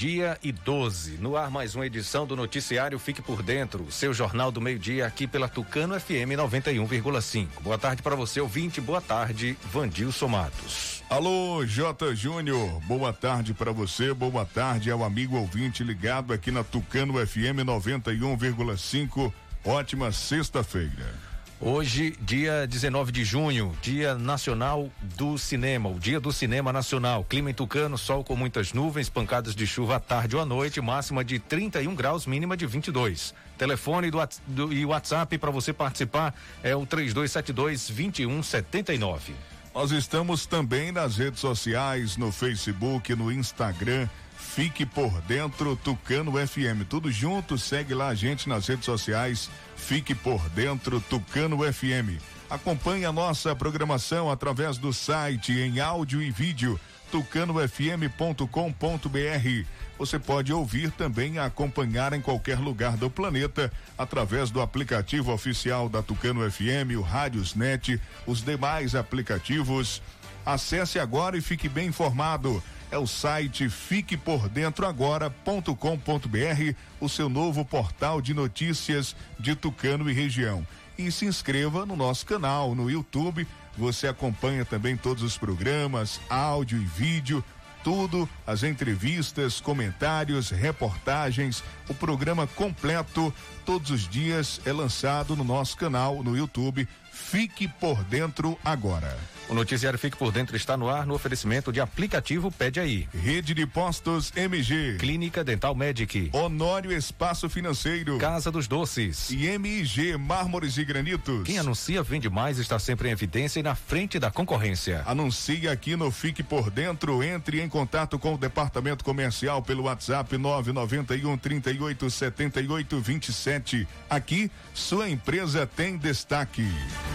Meio-dia e 12. No ar, mais uma edição do Noticiário Fique por Dentro, seu jornal do meio-dia aqui pela Tucano FM 91,5. Boa tarde para você, ouvinte. Boa tarde, Vandilson Matos. Alô, J. Júnior. Boa tarde para você. Boa tarde ao amigo ouvinte ligado aqui na Tucano FM 91,5. Ótima sexta-feira. Hoje, dia 19 de junho, Dia Nacional do Cinema, o Dia do Cinema Nacional. Clima em Tucano, sol com muitas nuvens, pancadas de chuva à tarde ou à noite, máxima de 31 graus, mínima de 22. Telefone do, do e WhatsApp para você participar é o 3272 2179. Nós estamos também nas redes sociais, no Facebook, no Instagram. Fique por dentro Tucano FM. Tudo junto, segue lá a gente nas redes sociais. Fique por dentro Tucano FM. Acompanhe a nossa programação através do site em áudio e vídeo tucanofm.com.br. Você pode ouvir também e acompanhar em qualquer lugar do planeta através do aplicativo oficial da Tucano FM, o Rádiosnet, os demais aplicativos. Acesse agora e fique bem informado é o site fiquepordentroagora.com.br, o seu novo portal de notícias de Tucano e região. E se inscreva no nosso canal no YouTube. Você acompanha também todos os programas, áudio e vídeo, tudo, as entrevistas, comentários, reportagens, o programa completo todos os dias é lançado no nosso canal no YouTube. Fique por dentro agora. O noticiário Fique por Dentro está no ar no oferecimento de aplicativo Pede Aí. Rede de Postos MG. Clínica Dental Medic. Honório Espaço Financeiro. Casa dos Doces. E MIG Mármores e Granitos. Quem anuncia vende mais está sempre em evidência e na frente da concorrência. Anuncie aqui no Fique por Dentro. Entre em contato com o departamento comercial pelo WhatsApp 991 38 78 27. Aqui, sua empresa tem destaque.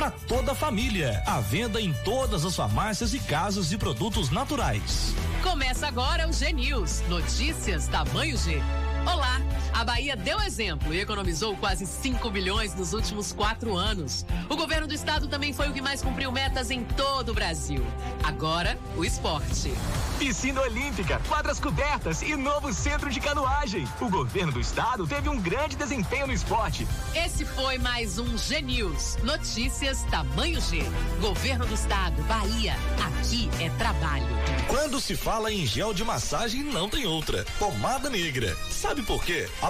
para toda a família. À venda em todas as farmácias e casas de produtos naturais. Começa agora o G News. Notícias tamanho G. Olá! A Bahia deu exemplo e economizou quase 5 bilhões nos últimos quatro anos. O governo do estado também foi o que mais cumpriu metas em todo o Brasil. Agora, o esporte. Piscina Olímpica, quadras cobertas e novo centro de canoagem. O governo do estado teve um grande desempenho no esporte. Esse foi mais um G News. Notícias tamanho G. Governo do estado, Bahia. Aqui é trabalho. Quando se fala em gel de massagem, não tem outra. Pomada negra. Sabe por quê? A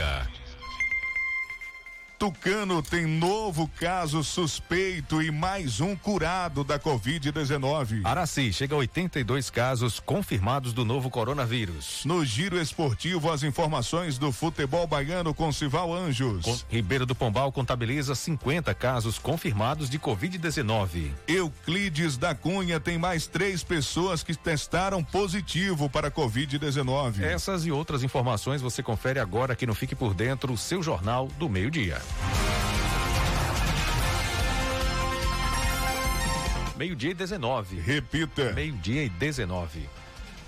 Yeah. Tucano tem novo caso suspeito e mais um curado da Covid-19. Araci chega a 82 casos confirmados do novo coronavírus. No giro esportivo, as informações do futebol baiano com Sival Anjos. Com Ribeiro do Pombal contabiliza 50 casos confirmados de Covid-19. Euclides da Cunha tem mais três pessoas que testaram positivo para Covid-19. Essas e outras informações você confere agora aqui no Fique por Dentro, o seu jornal do meio-dia. Meio-dia e 19. Repita. Meio-dia e 19.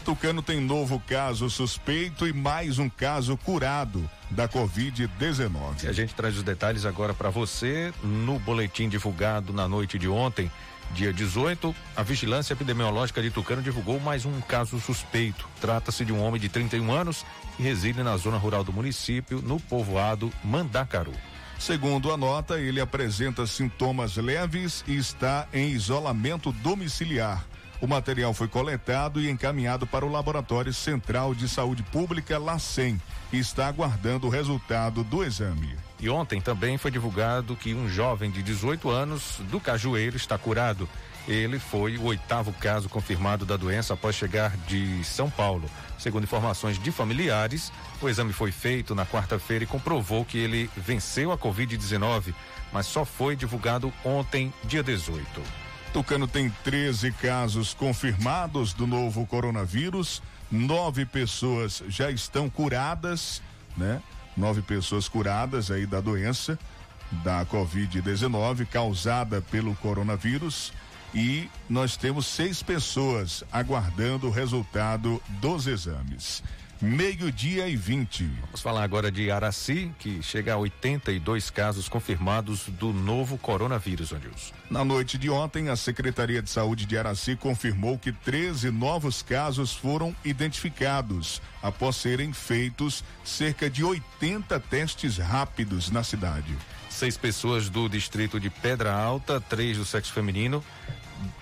Tucano tem novo caso suspeito e mais um caso curado da Covid-19. A gente traz os detalhes agora para você no boletim divulgado na noite de ontem. Dia 18, a Vigilância Epidemiológica de Tucano divulgou mais um caso suspeito. Trata-se de um homem de 31 anos que reside na zona rural do município, no povoado Mandacaru. Segundo a nota, ele apresenta sintomas leves e está em isolamento domiciliar. O material foi coletado e encaminhado para o Laboratório Central de Saúde Pública, LACEN, e está aguardando o resultado do exame. E ontem também foi divulgado que um jovem de 18 anos do Cajueiro está curado. Ele foi o oitavo caso confirmado da doença após chegar de São Paulo. Segundo informações de familiares, o exame foi feito na quarta-feira e comprovou que ele venceu a Covid-19, mas só foi divulgado ontem, dia 18. Tucano tem 13 casos confirmados do novo coronavírus, nove pessoas já estão curadas, né? Nove pessoas curadas aí da doença da Covid-19 causada pelo coronavírus e nós temos seis pessoas aguardando o resultado dos exames. Meio-dia e 20. Vamos falar agora de Araci, que chega a 82 casos confirmados do novo coronavírus, Andilson. Na noite de ontem, a Secretaria de Saúde de Araci confirmou que 13 novos casos foram identificados após serem feitos cerca de 80 testes rápidos na cidade. Seis pessoas do distrito de Pedra Alta, três do sexo feminino,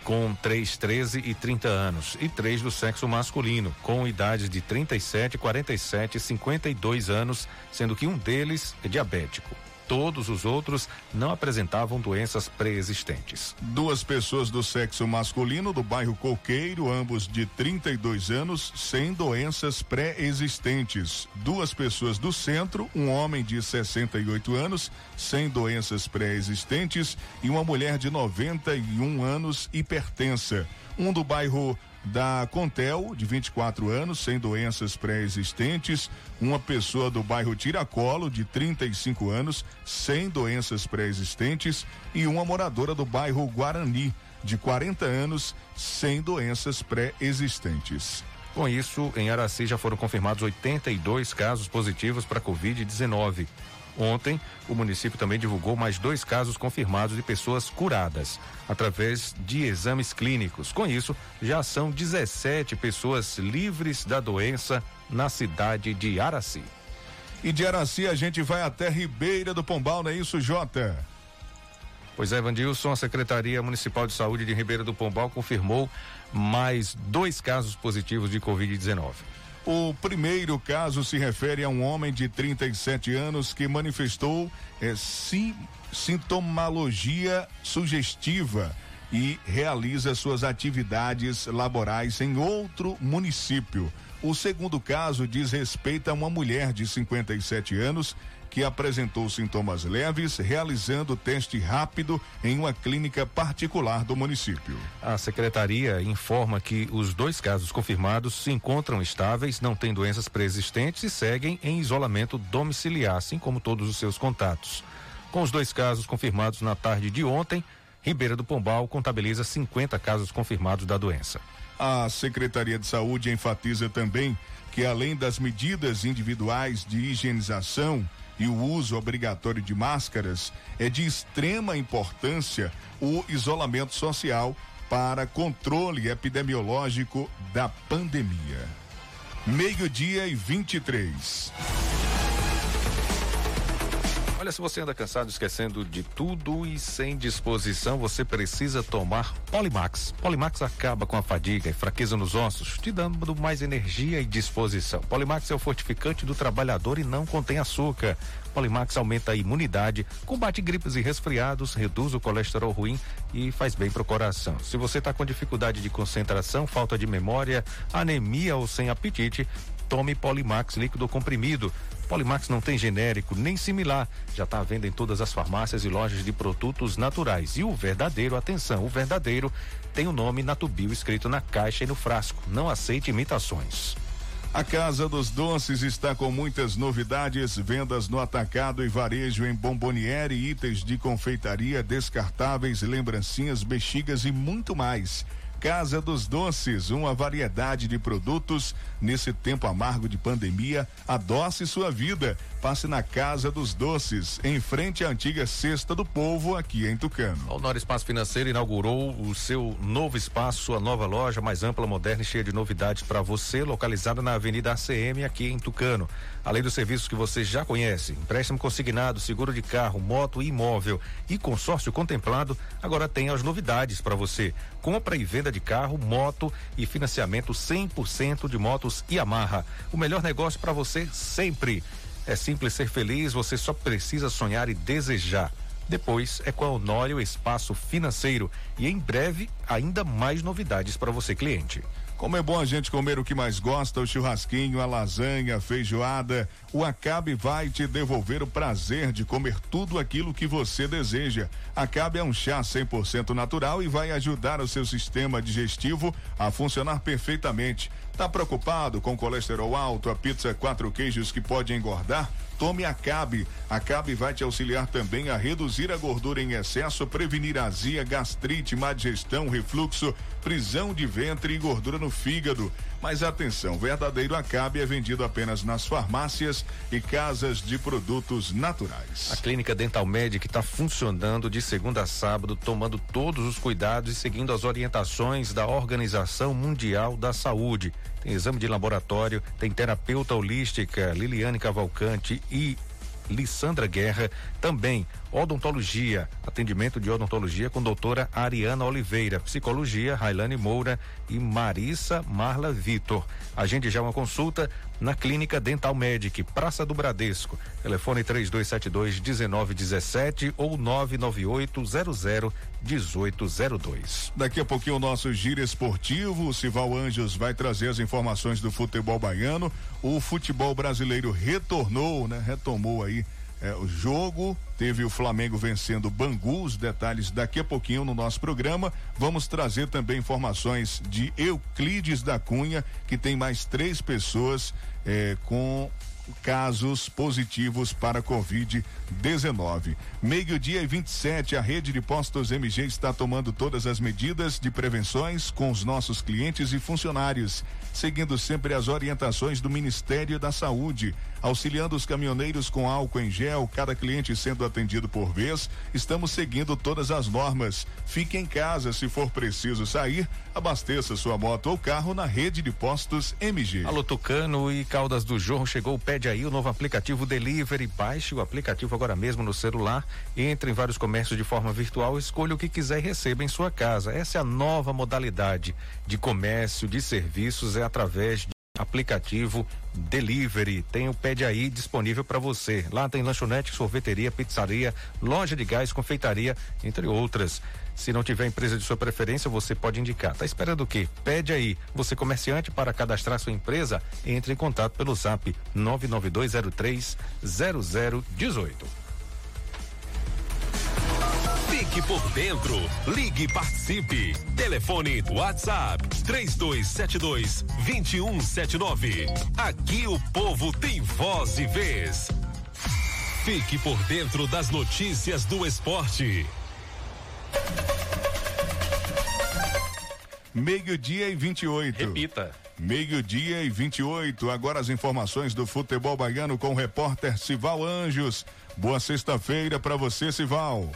com 3, 13 e 30 anos, e três do sexo masculino, com idades de 37, 47 e 52 anos, sendo que um deles é diabético. Todos os outros não apresentavam doenças pré-existentes. Duas pessoas do sexo masculino do bairro Coqueiro, ambos de 32 anos, sem doenças pré-existentes. Duas pessoas do centro, um homem de 68 anos, sem doenças pré-existentes, e uma mulher de 91 anos, hipertensa. Um do bairro da Contel, de 24 anos, sem doenças pré-existentes, uma pessoa do bairro Tiracolo, de 35 anos, sem doenças pré-existentes, e uma moradora do bairro Guarani, de 40 anos, sem doenças pré-existentes. Com isso, em Araci já foram confirmados 82 casos positivos para Covid-19. Ontem, o município também divulgou mais dois casos confirmados de pessoas curadas, através de exames clínicos. Com isso, já são 17 pessoas livres da doença na cidade de Araci. E de Araci a gente vai até Ribeira do Pombal, não é isso, Jota? Pois é, Vandilson, a Secretaria Municipal de Saúde de Ribeira do Pombal confirmou mais dois casos positivos de Covid-19. O primeiro caso se refere a um homem de 37 anos que manifestou é, sim, sintomologia sugestiva e realiza suas atividades laborais em outro município. O segundo caso diz respeito a uma mulher de 57 anos que apresentou sintomas leves, realizando teste rápido em uma clínica particular do município. A secretaria informa que os dois casos confirmados se encontram estáveis, não têm doenças preexistentes e seguem em isolamento domiciliar, assim como todos os seus contatos. Com os dois casos confirmados na tarde de ontem, Ribeira do Pombal contabiliza 50 casos confirmados da doença. A Secretaria de Saúde enfatiza também que, além das medidas individuais de higienização e o uso obrigatório de máscaras, é de extrema importância o isolamento social para controle epidemiológico da pandemia. Meio-dia e 23. Olha, se você anda cansado, esquecendo de tudo e sem disposição, você precisa tomar Polimax. Polimax acaba com a fadiga e fraqueza nos ossos, te dando mais energia e disposição. Polimax é o fortificante do trabalhador e não contém açúcar. Polimax aumenta a imunidade, combate gripes e resfriados, reduz o colesterol ruim e faz bem para o coração. Se você está com dificuldade de concentração, falta de memória, anemia ou sem apetite, tome Polimax líquido comprimido. Polimax não tem genérico nem similar. Já está à venda em todas as farmácias e lojas de produtos naturais. E o verdadeiro, atenção, o verdadeiro tem o nome Natubio escrito na caixa e no frasco. Não aceite imitações. A Casa dos Doces está com muitas novidades, vendas no atacado e varejo em bomboniere, itens de confeitaria, descartáveis, lembrancinhas, bexigas e muito mais. Casa dos Doces, uma variedade de produtos nesse tempo amargo de pandemia. Adoce sua vida. Passe na Casa dos Doces, em frente à antiga Cesta do Povo, aqui em Tucano. O Honor Espaço Financeiro inaugurou o seu novo espaço, sua nova loja mais ampla, moderna e cheia de novidades para você, localizada na Avenida ACM, aqui em Tucano. Além dos serviços que você já conhece, empréstimo consignado, seguro de carro, moto e imóvel e consórcio contemplado, agora tem as novidades para você. Compra e venda de carro, moto e financiamento 100% de motos Yamaha. O melhor negócio para você sempre. É simples ser feliz, você só precisa sonhar e desejar. Depois é com a Honório Espaço Financeiro e em breve ainda mais novidades para você cliente. Como é bom a gente comer o que mais gosta, o churrasquinho, a lasanha, a feijoada. O Acabe vai te devolver o prazer de comer tudo aquilo que você deseja. Acabe é um chá 100% natural e vai ajudar o seu sistema digestivo a funcionar perfeitamente. Tá preocupado com colesterol alto, a pizza quatro queijos que pode engordar? Tome Acabe. Acabe vai te auxiliar também a reduzir a gordura em excesso, prevenir azia, gastrite, má digestão, refluxo, prisão de ventre e gordura no fígado. Mas atenção, verdadeiro Acabe é vendido apenas nas farmácias e casas de produtos naturais. A Clínica Dental Medic está funcionando de segunda a sábado, tomando todos os cuidados e seguindo as orientações da Organização Mundial da Saúde. Tem exame de laboratório, tem terapeuta holística Liliane Cavalcante e Lissandra Guerra, também odontologia, atendimento de odontologia com doutora Ariana Oliveira, psicologia Railane Moura e Marissa Marla Vitor. Agende já uma consulta na Clínica Dental Medic, Praça do Bradesco. Telefone 3272 1917 ou 998 00 1802. Daqui a pouquinho o nosso giro esportivo, o Sival Anjos vai trazer as informações do futebol baiano. O futebol brasileiro retornou, né? Retomou aí é, o jogo. Teve o Flamengo vencendo o Bangu, os detalhes daqui a pouquinho no nosso programa. Vamos trazer também informações de Euclides da Cunha, que tem mais três pessoas é, com casos positivos para Covid-19. Meio-dia e 27, a rede de postos MG está tomando todas as medidas de prevenções com os nossos clientes e funcionários, seguindo sempre as orientações do Ministério da Saúde, auxiliando os caminhoneiros com álcool em gel, cada cliente sendo atendido por vez. Estamos seguindo todas as normas. Fique em casa se for preciso sair, abasteça sua moto ou carro na rede de postos MG. Alô Tucano e Caldas do Jorro chegou o Pede aí o novo aplicativo Delivery. Baixe o aplicativo agora mesmo no celular, entre em vários comércios de forma virtual, escolha o que quiser e receba em sua casa. Essa é a nova modalidade de comércio, de serviços, é através de aplicativo Delivery. Tem o Pede Aí disponível para você. Lá tem lanchonete, sorveteria, pizzaria, loja de gás, confeitaria, entre outras. Se não tiver empresa de sua preferência, você pode indicar. Tá esperando o quê? Pede aí. Você comerciante para cadastrar sua empresa, entre em contato pelo Zap 99203 0018. Fique por dentro. Ligue e participe. Telefone WhatsApp 3272 2179. Aqui o povo tem voz e vez. Fique por dentro das notícias do esporte. Meio-dia e 28. Repita. Meio-dia e 28. Agora as informações do futebol baiano com o repórter Sival Anjos. Boa sexta-feira para você, Sival.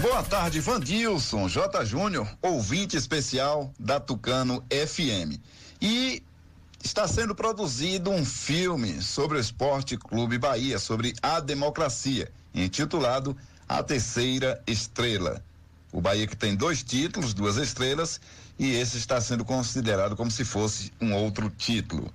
Boa tarde, Vandilson, J. Júnior, ouvinte especial da Tucano FM. E está sendo produzido um filme sobre o Esporte Clube Bahia, sobre a democracia, intitulado A Terceira Estrela. O Bahia que tem dois títulos, duas estrelas, e esse está sendo considerado como se fosse um outro título.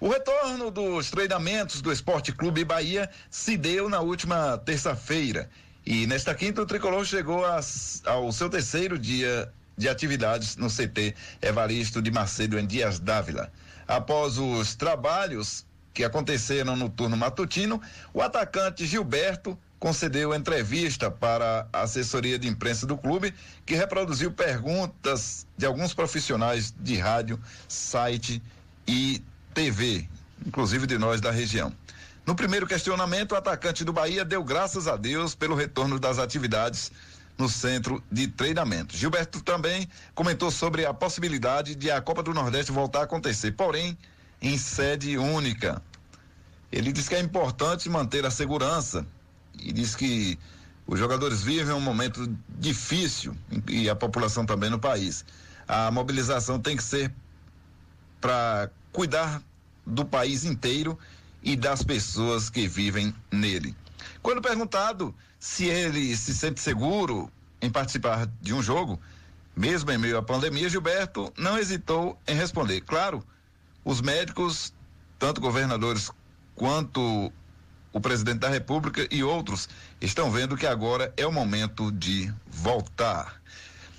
O retorno dos treinamentos do Esporte Clube Bahia se deu na última terça-feira e nesta quinta, o tricolor chegou ao seu terceiro dia de atividades no CT Evaristo de Macedo em Dias Dávila. Após os trabalhos que aconteceram no turno matutino, o atacante Gilberto concedeu entrevista para a assessoria de imprensa do clube, que reproduziu perguntas de alguns profissionais de rádio, site e TV, inclusive de nós da região. No primeiro questionamento, o atacante do Bahia deu graças a Deus pelo retorno das atividades no centro de treinamento. Gilberto também comentou sobre a possibilidade de a Copa do Nordeste voltar a acontecer, porém em sede única. Ele diz que é importante manter a segurança e diz que os jogadores vivem um momento difícil e a população também no país. A mobilização tem que ser para cuidar do país inteiro e das pessoas que vivem nele. Quando perguntado se ele se sente seguro em participar de um jogo, mesmo em meio à pandemia, Gilberto não hesitou em responder. Claro, os médicos, tanto governadores quanto o presidente da República e outros, estão vendo que agora é o momento de voltar.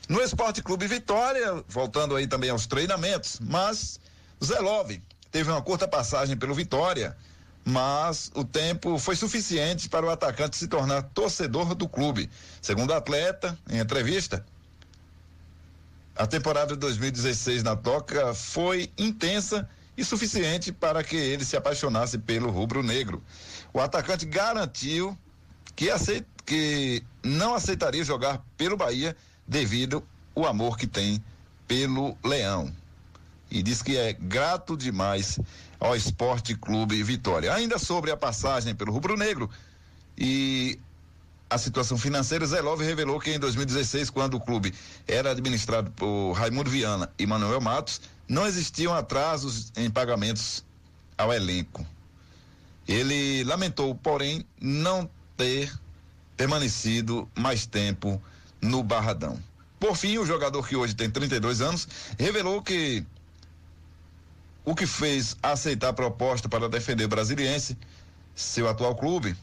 No Esporte Clube Vitória, voltando aí também aos treinamentos, mas Zé Love teve uma curta passagem pelo Vitória mas o tempo foi suficiente para o atacante se tornar torcedor do clube. Segundo o atleta, em entrevista, a temporada de 2016 na Toca foi intensa e suficiente para que ele se apaixonasse pelo rubro-negro. O atacante garantiu que, aceita, que não aceitaria jogar pelo Bahia devido ao amor que tem pelo Leão. E diz que é grato demais ao Esporte Clube Vitória. Ainda sobre a passagem pelo Rubro Negro e a situação financeira, Zé Love revelou que em 2016, quando o clube era administrado por Raimundo Viana e Manuel Matos, não existiam atrasos em pagamentos ao elenco. Ele lamentou, porém, não ter permanecido mais tempo no Barradão. Por fim, o jogador que hoje tem 32 anos revelou que o que fez aceitar a proposta para defender o Brasiliense, seu atual clube,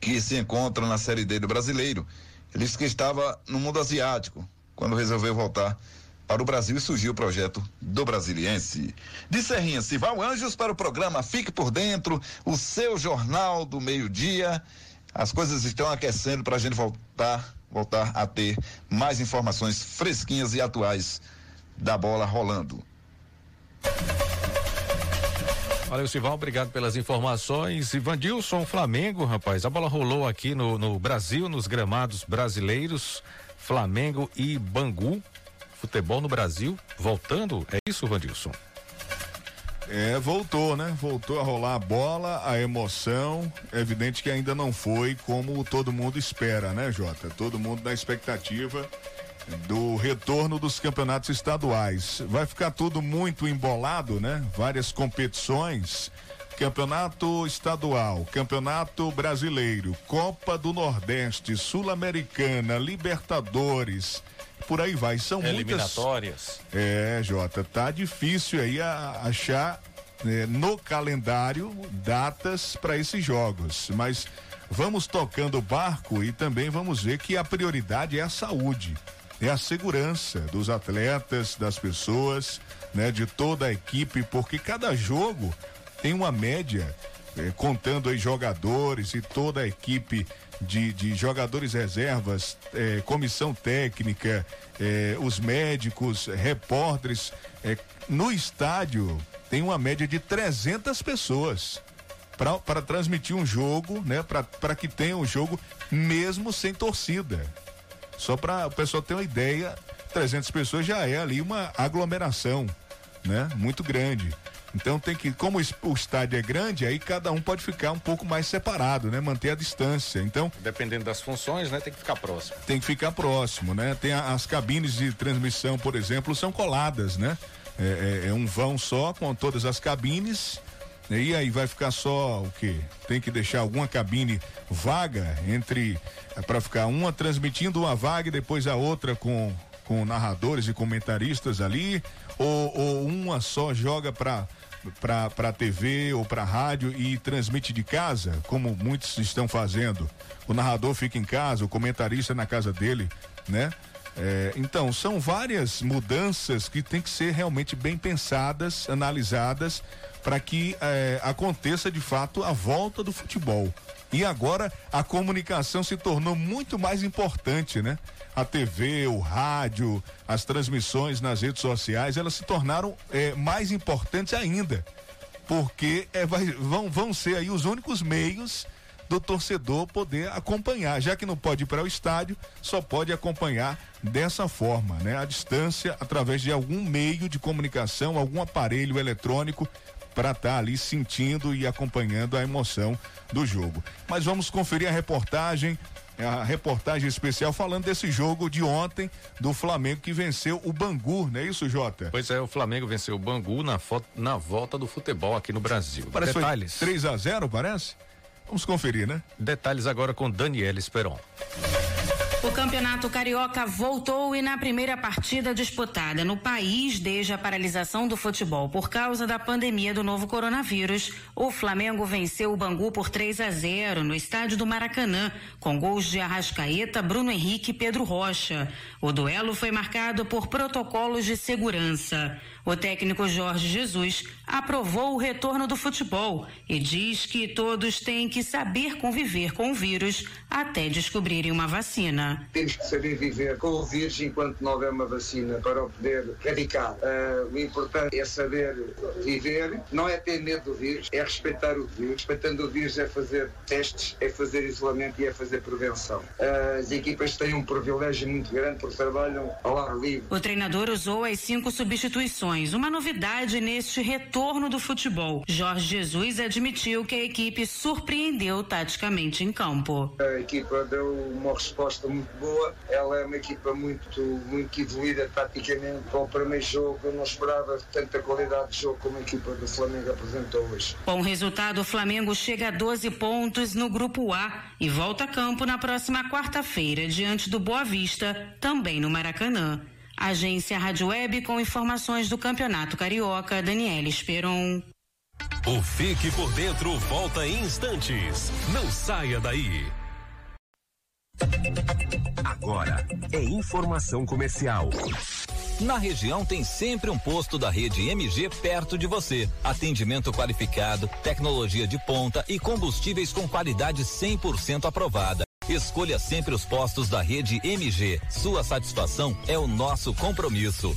que se encontra na Série D do Brasileiro. Ele disse que estava no mundo asiático quando resolveu voltar para o Brasil e surgiu o projeto do Brasiliense. De Serrinha, Sival Anjos para o programa Fique por Dentro, o seu jornal do meio-dia. As coisas estão aquecendo para a gente voltar, voltar a ter mais informações fresquinhas e atuais da bola rolando. Valeu, Sival, obrigado pelas informações. Ivandilson, Flamengo, rapaz, a bola rolou aqui no, no Brasil, nos gramados brasileiros, Flamengo e Bangu. Futebol no Brasil, voltando, é isso, Vandilson? É, voltou, né? Voltou a rolar a bola, a emoção. É evidente que ainda não foi como todo mundo espera, né, Jota? Todo mundo na expectativa do retorno dos campeonatos estaduais. Vai ficar tudo muito embolado, né? Várias competições. Campeonato estadual, Campeonato Brasileiro, Copa do Nordeste, Sul-Americana, Libertadores, por aí vai. São Eliminatórias. Muitas... É, Jota, tá difícil aí a, achar né, no calendário datas para esses jogos, mas vamos tocando o barco e também vamos ver que a prioridade é a saúde é a segurança dos atletas, das pessoas, né, de toda a equipe, porque cada jogo tem uma média, eh, contando aí jogadores e toda a equipe de, de jogadores reservas, eh, comissão técnica, eh, os médicos, repórteres, no estádio tem uma média de 300 pessoas para transmitir um jogo, né? Para que tenha um jogo mesmo sem torcida. Só para o pessoal ter uma ideia, 300 pessoas já é ali uma aglomeração, né? Muito grande. Então tem que, como o estádio é grande, aí cada um pode ficar um pouco mais separado, né? Manter a distância. Então, dependendo das funções, né, tem que ficar próximo. Tem que ficar próximo, né? Tem a, as cabines de transmissão, por exemplo, são coladas, né? É, é, é um vão só com todas as cabines. E aí vai ficar só o quê? Tem que deixar alguma cabine vaga entre é para ficar uma transmitindo uma vaga e depois a outra com, com narradores e comentaristas ali, ou, ou uma só joga para para TV ou para rádio e transmite de casa, como muitos estão fazendo. O narrador fica em casa, o comentarista na casa dele, né? É, então, são várias mudanças que tem que ser realmente bem pensadas, analisadas, para que é, aconteça de fato a volta do futebol. E agora a comunicação se tornou muito mais importante, né? A TV, o rádio, as transmissões nas redes sociais, elas se tornaram é, mais importantes ainda. Porque é, vai, vão, vão ser aí os únicos meios do torcedor poder acompanhar, já que não pode ir para o estádio, só pode acompanhar dessa forma, né? A distância através de algum meio de comunicação, algum aparelho eletrônico para estar tá ali sentindo e acompanhando a emoção do jogo. Mas vamos conferir a reportagem a reportagem especial falando desse jogo de ontem do Flamengo que venceu o Bangu, não é isso, Jota? Pois é, o Flamengo venceu o Bangu na, na volta do futebol aqui no Brasil. Parece Detalhes. 3 a 0 parece? Vamos conferir, né? Detalhes agora com Daniela Esperon. O Campeonato Carioca voltou e na primeira partida disputada no país desde a paralisação do futebol por causa da pandemia do novo coronavírus, o Flamengo venceu o Bangu por 3 a 0 no estádio do Maracanã, com gols de Arrascaeta, Bruno Henrique e Pedro Rocha. O duelo foi marcado por protocolos de segurança. O técnico Jorge Jesus aprovou o retorno do futebol e diz que todos têm que saber conviver com o vírus até descobrirem uma vacina. Temos que saber viver com o vírus enquanto não houver uma vacina para o poder erradicar. Uh, o importante é saber viver, não é ter medo do vírus, é respeitar o vírus. Respeitando o vírus é fazer testes, é fazer isolamento e é fazer prevenção. Uh, as equipas têm um privilégio muito grande porque trabalham ao ar livre. O treinador usou as cinco substituições, uma novidade neste retorno do futebol. Jorge Jesus admitiu que a equipe surpreendeu taticamente em campo. A equipa deu uma resposta muito boa. Ela é uma equipa muito, muito evoluída taticamente. Para o primeiro jogo, eu não esperava tanta qualidade de jogo como a equipa do Flamengo apresentou hoje. Com o resultado, o Flamengo chega a 12 pontos no grupo A e volta a campo na próxima quarta-feira, diante do Boa Vista, também no Maracanã. Agência Rádio Web com informações do Campeonato Carioca, Daniela Esperon. O Fique por Dentro volta em instantes. Não saia daí. Agora é informação comercial. Na região tem sempre um posto da rede MG perto de você. Atendimento qualificado, tecnologia de ponta e combustíveis com qualidade 100% aprovada. Escolha sempre os postos da rede MG. Sua satisfação é o nosso compromisso.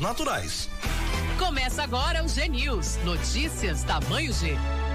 naturais. Começa agora o G News. Notícias tamanho G.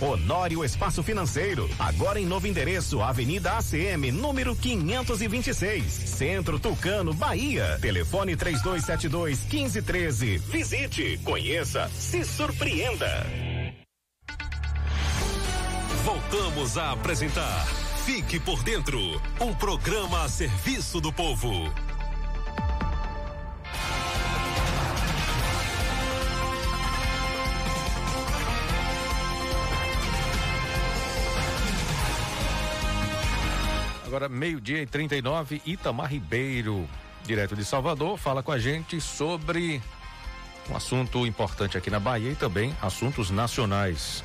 Honório Espaço Financeiro. Agora em novo endereço, Avenida ACM, número 526. Centro Tucano, Bahia. Telefone 3272 1513. Visite, conheça, se surpreenda. Voltamos a apresentar Fique por Dentro um programa a serviço do povo. Agora, meio-dia e 39, Itamar Ribeiro, direto de Salvador, fala com a gente sobre um assunto importante aqui na Bahia e também assuntos nacionais.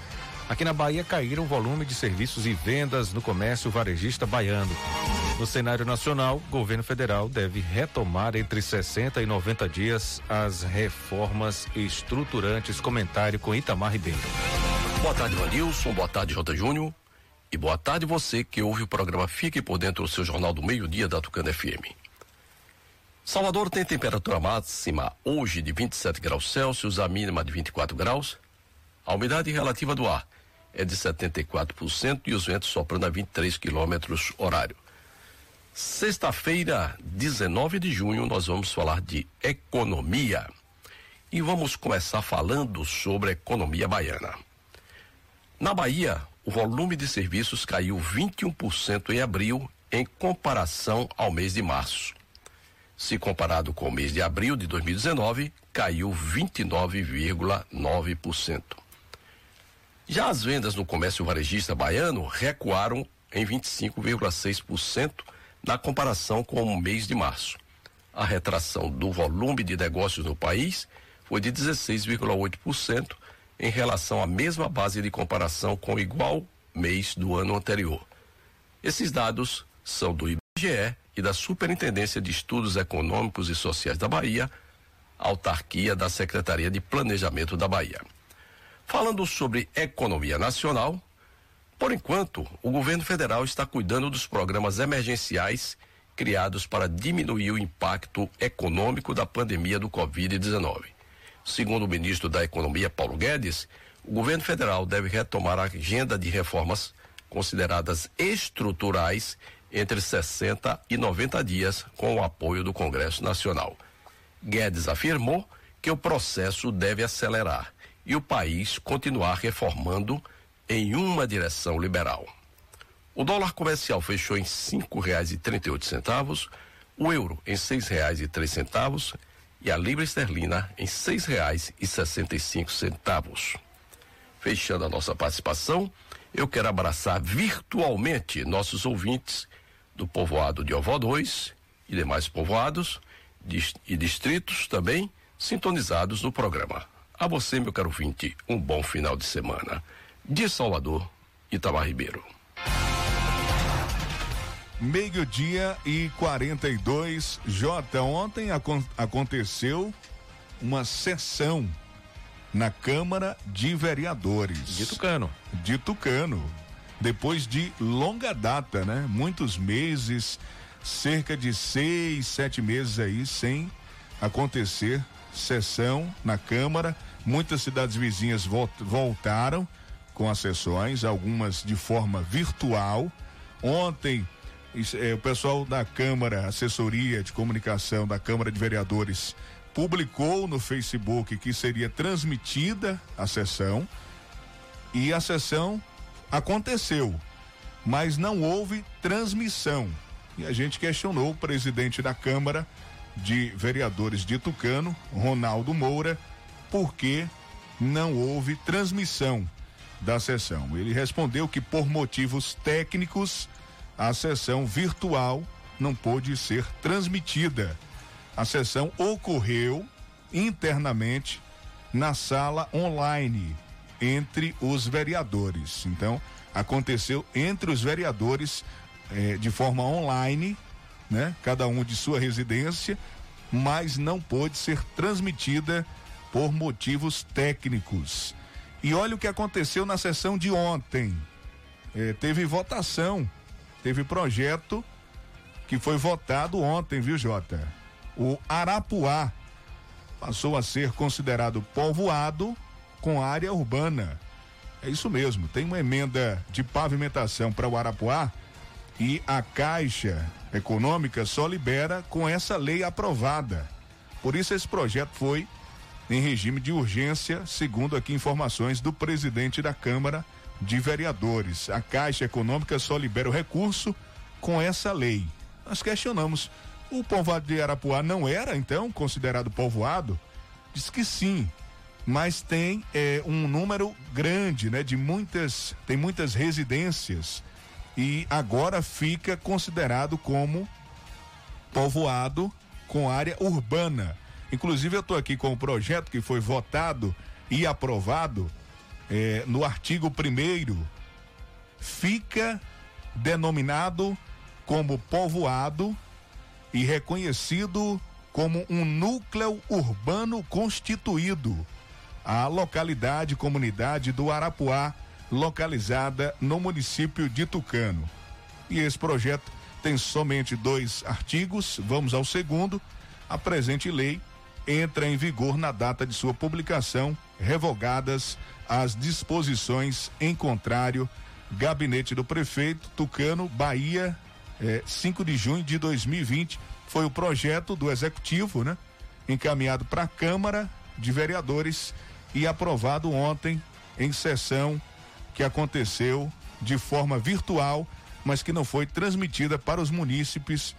Aqui na Bahia caíram o volume de serviços e vendas no comércio varejista baiano. No cenário nacional, o governo federal deve retomar entre 60 e 90 dias as reformas estruturantes. Comentário com Itamar Ribeiro. Boa tarde, Vanilson. Boa tarde, Jota Júnior. E boa tarde você que ouve o programa Fique por Dentro do seu Jornal do Meio-Dia da Tucana FM. Salvador tem temperatura máxima hoje de 27 graus Celsius, a mínima de 24 graus. A umidade relativa do ar é de 74% e os ventos soprando a 23 quilômetros horário. Sexta-feira, 19 de junho, nós vamos falar de economia. E vamos começar falando sobre a economia baiana. Na Bahia, o volume de serviços caiu 21% em abril em comparação ao mês de março. Se comparado com o mês de abril de 2019, caiu 29,9%. Já as vendas no comércio varejista baiano recuaram em 25,6% na comparação com o mês de março. A retração do volume de negócios no país foi de 16,8% em relação à mesma base de comparação com o igual mês do ano anterior. Esses dados são do IBGE e da Superintendência de Estudos Econômicos e Sociais da Bahia, autarquia da Secretaria de Planejamento da Bahia. Falando sobre economia nacional, por enquanto, o governo federal está cuidando dos programas emergenciais criados para diminuir o impacto econômico da pandemia do Covid-19. Segundo o ministro da Economia, Paulo Guedes, o governo federal deve retomar a agenda de reformas consideradas estruturais entre 60 e 90 dias com o apoio do Congresso Nacional. Guedes afirmou que o processo deve acelerar e o país continuar reformando em uma direção liberal. O dólar comercial fechou em cinco reais e trinta e oito centavos, o euro em seis reais e três centavos e a libra esterlina em seis reais e sessenta e cinco centavos. Fechando a nossa participação, eu quero abraçar virtualmente nossos ouvintes do povoado de Ovó 2 e demais povoados e distritos também sintonizados no programa. A você, meu caro ouvinte, um bom final de semana. De Salvador, Itamar Ribeiro. Meio-dia e 42. J, ontem acon aconteceu uma sessão na Câmara de Vereadores. De Tucano. De Tucano. Depois de longa data, né? Muitos meses, cerca de seis, sete meses aí sem acontecer sessão na Câmara. Muitas cidades vizinhas voltaram com as sessões, algumas de forma virtual. Ontem, é, o pessoal da Câmara, assessoria de comunicação da Câmara de Vereadores, publicou no Facebook que seria transmitida a sessão e a sessão aconteceu, mas não houve transmissão. E a gente questionou o presidente da Câmara de Vereadores de Tucano, Ronaldo Moura, por que não houve transmissão da sessão. Ele respondeu que por motivos técnicos a sessão virtual não pôde ser transmitida. A sessão ocorreu internamente na sala online entre os vereadores. Então, aconteceu entre os vereadores eh, de forma online, né? Cada um de sua residência, mas não pôde ser transmitida por motivos técnicos. E olha o que aconteceu na sessão de ontem. Eh, teve votação, teve projeto que foi votado ontem, viu, Jota? O Arapuá passou a ser considerado povoado com área urbana. É isso mesmo, tem uma emenda de pavimentação para o Arapuá e a Caixa Econômica só libera com essa lei aprovada. Por isso esse projeto foi em regime de urgência, segundo aqui informações do presidente da Câmara de Vereadores. A Caixa Econômica só libera o recurso com essa lei. Nós questionamos, o povoado de Arapuá não era então considerado povoado? Diz que sim, mas tem é, um número grande, né? De muitas, tem muitas residências e agora fica considerado como povoado com área urbana. Inclusive eu estou aqui com o projeto que foi votado e aprovado é, no artigo primeiro fica denominado como povoado e reconhecido como um núcleo urbano constituído a localidade comunidade do Arapuá, localizada no município de Tucano. E esse projeto tem somente dois artigos. Vamos ao segundo. A presente lei entra em vigor na data de sua publicação, revogadas as disposições em contrário. Gabinete do Prefeito Tucano, Bahia, eh, 5 de junho de 2020. Foi o projeto do Executivo, né? Encaminhado para a Câmara de Vereadores e aprovado ontem em sessão que aconteceu de forma virtual, mas que não foi transmitida para os munícipes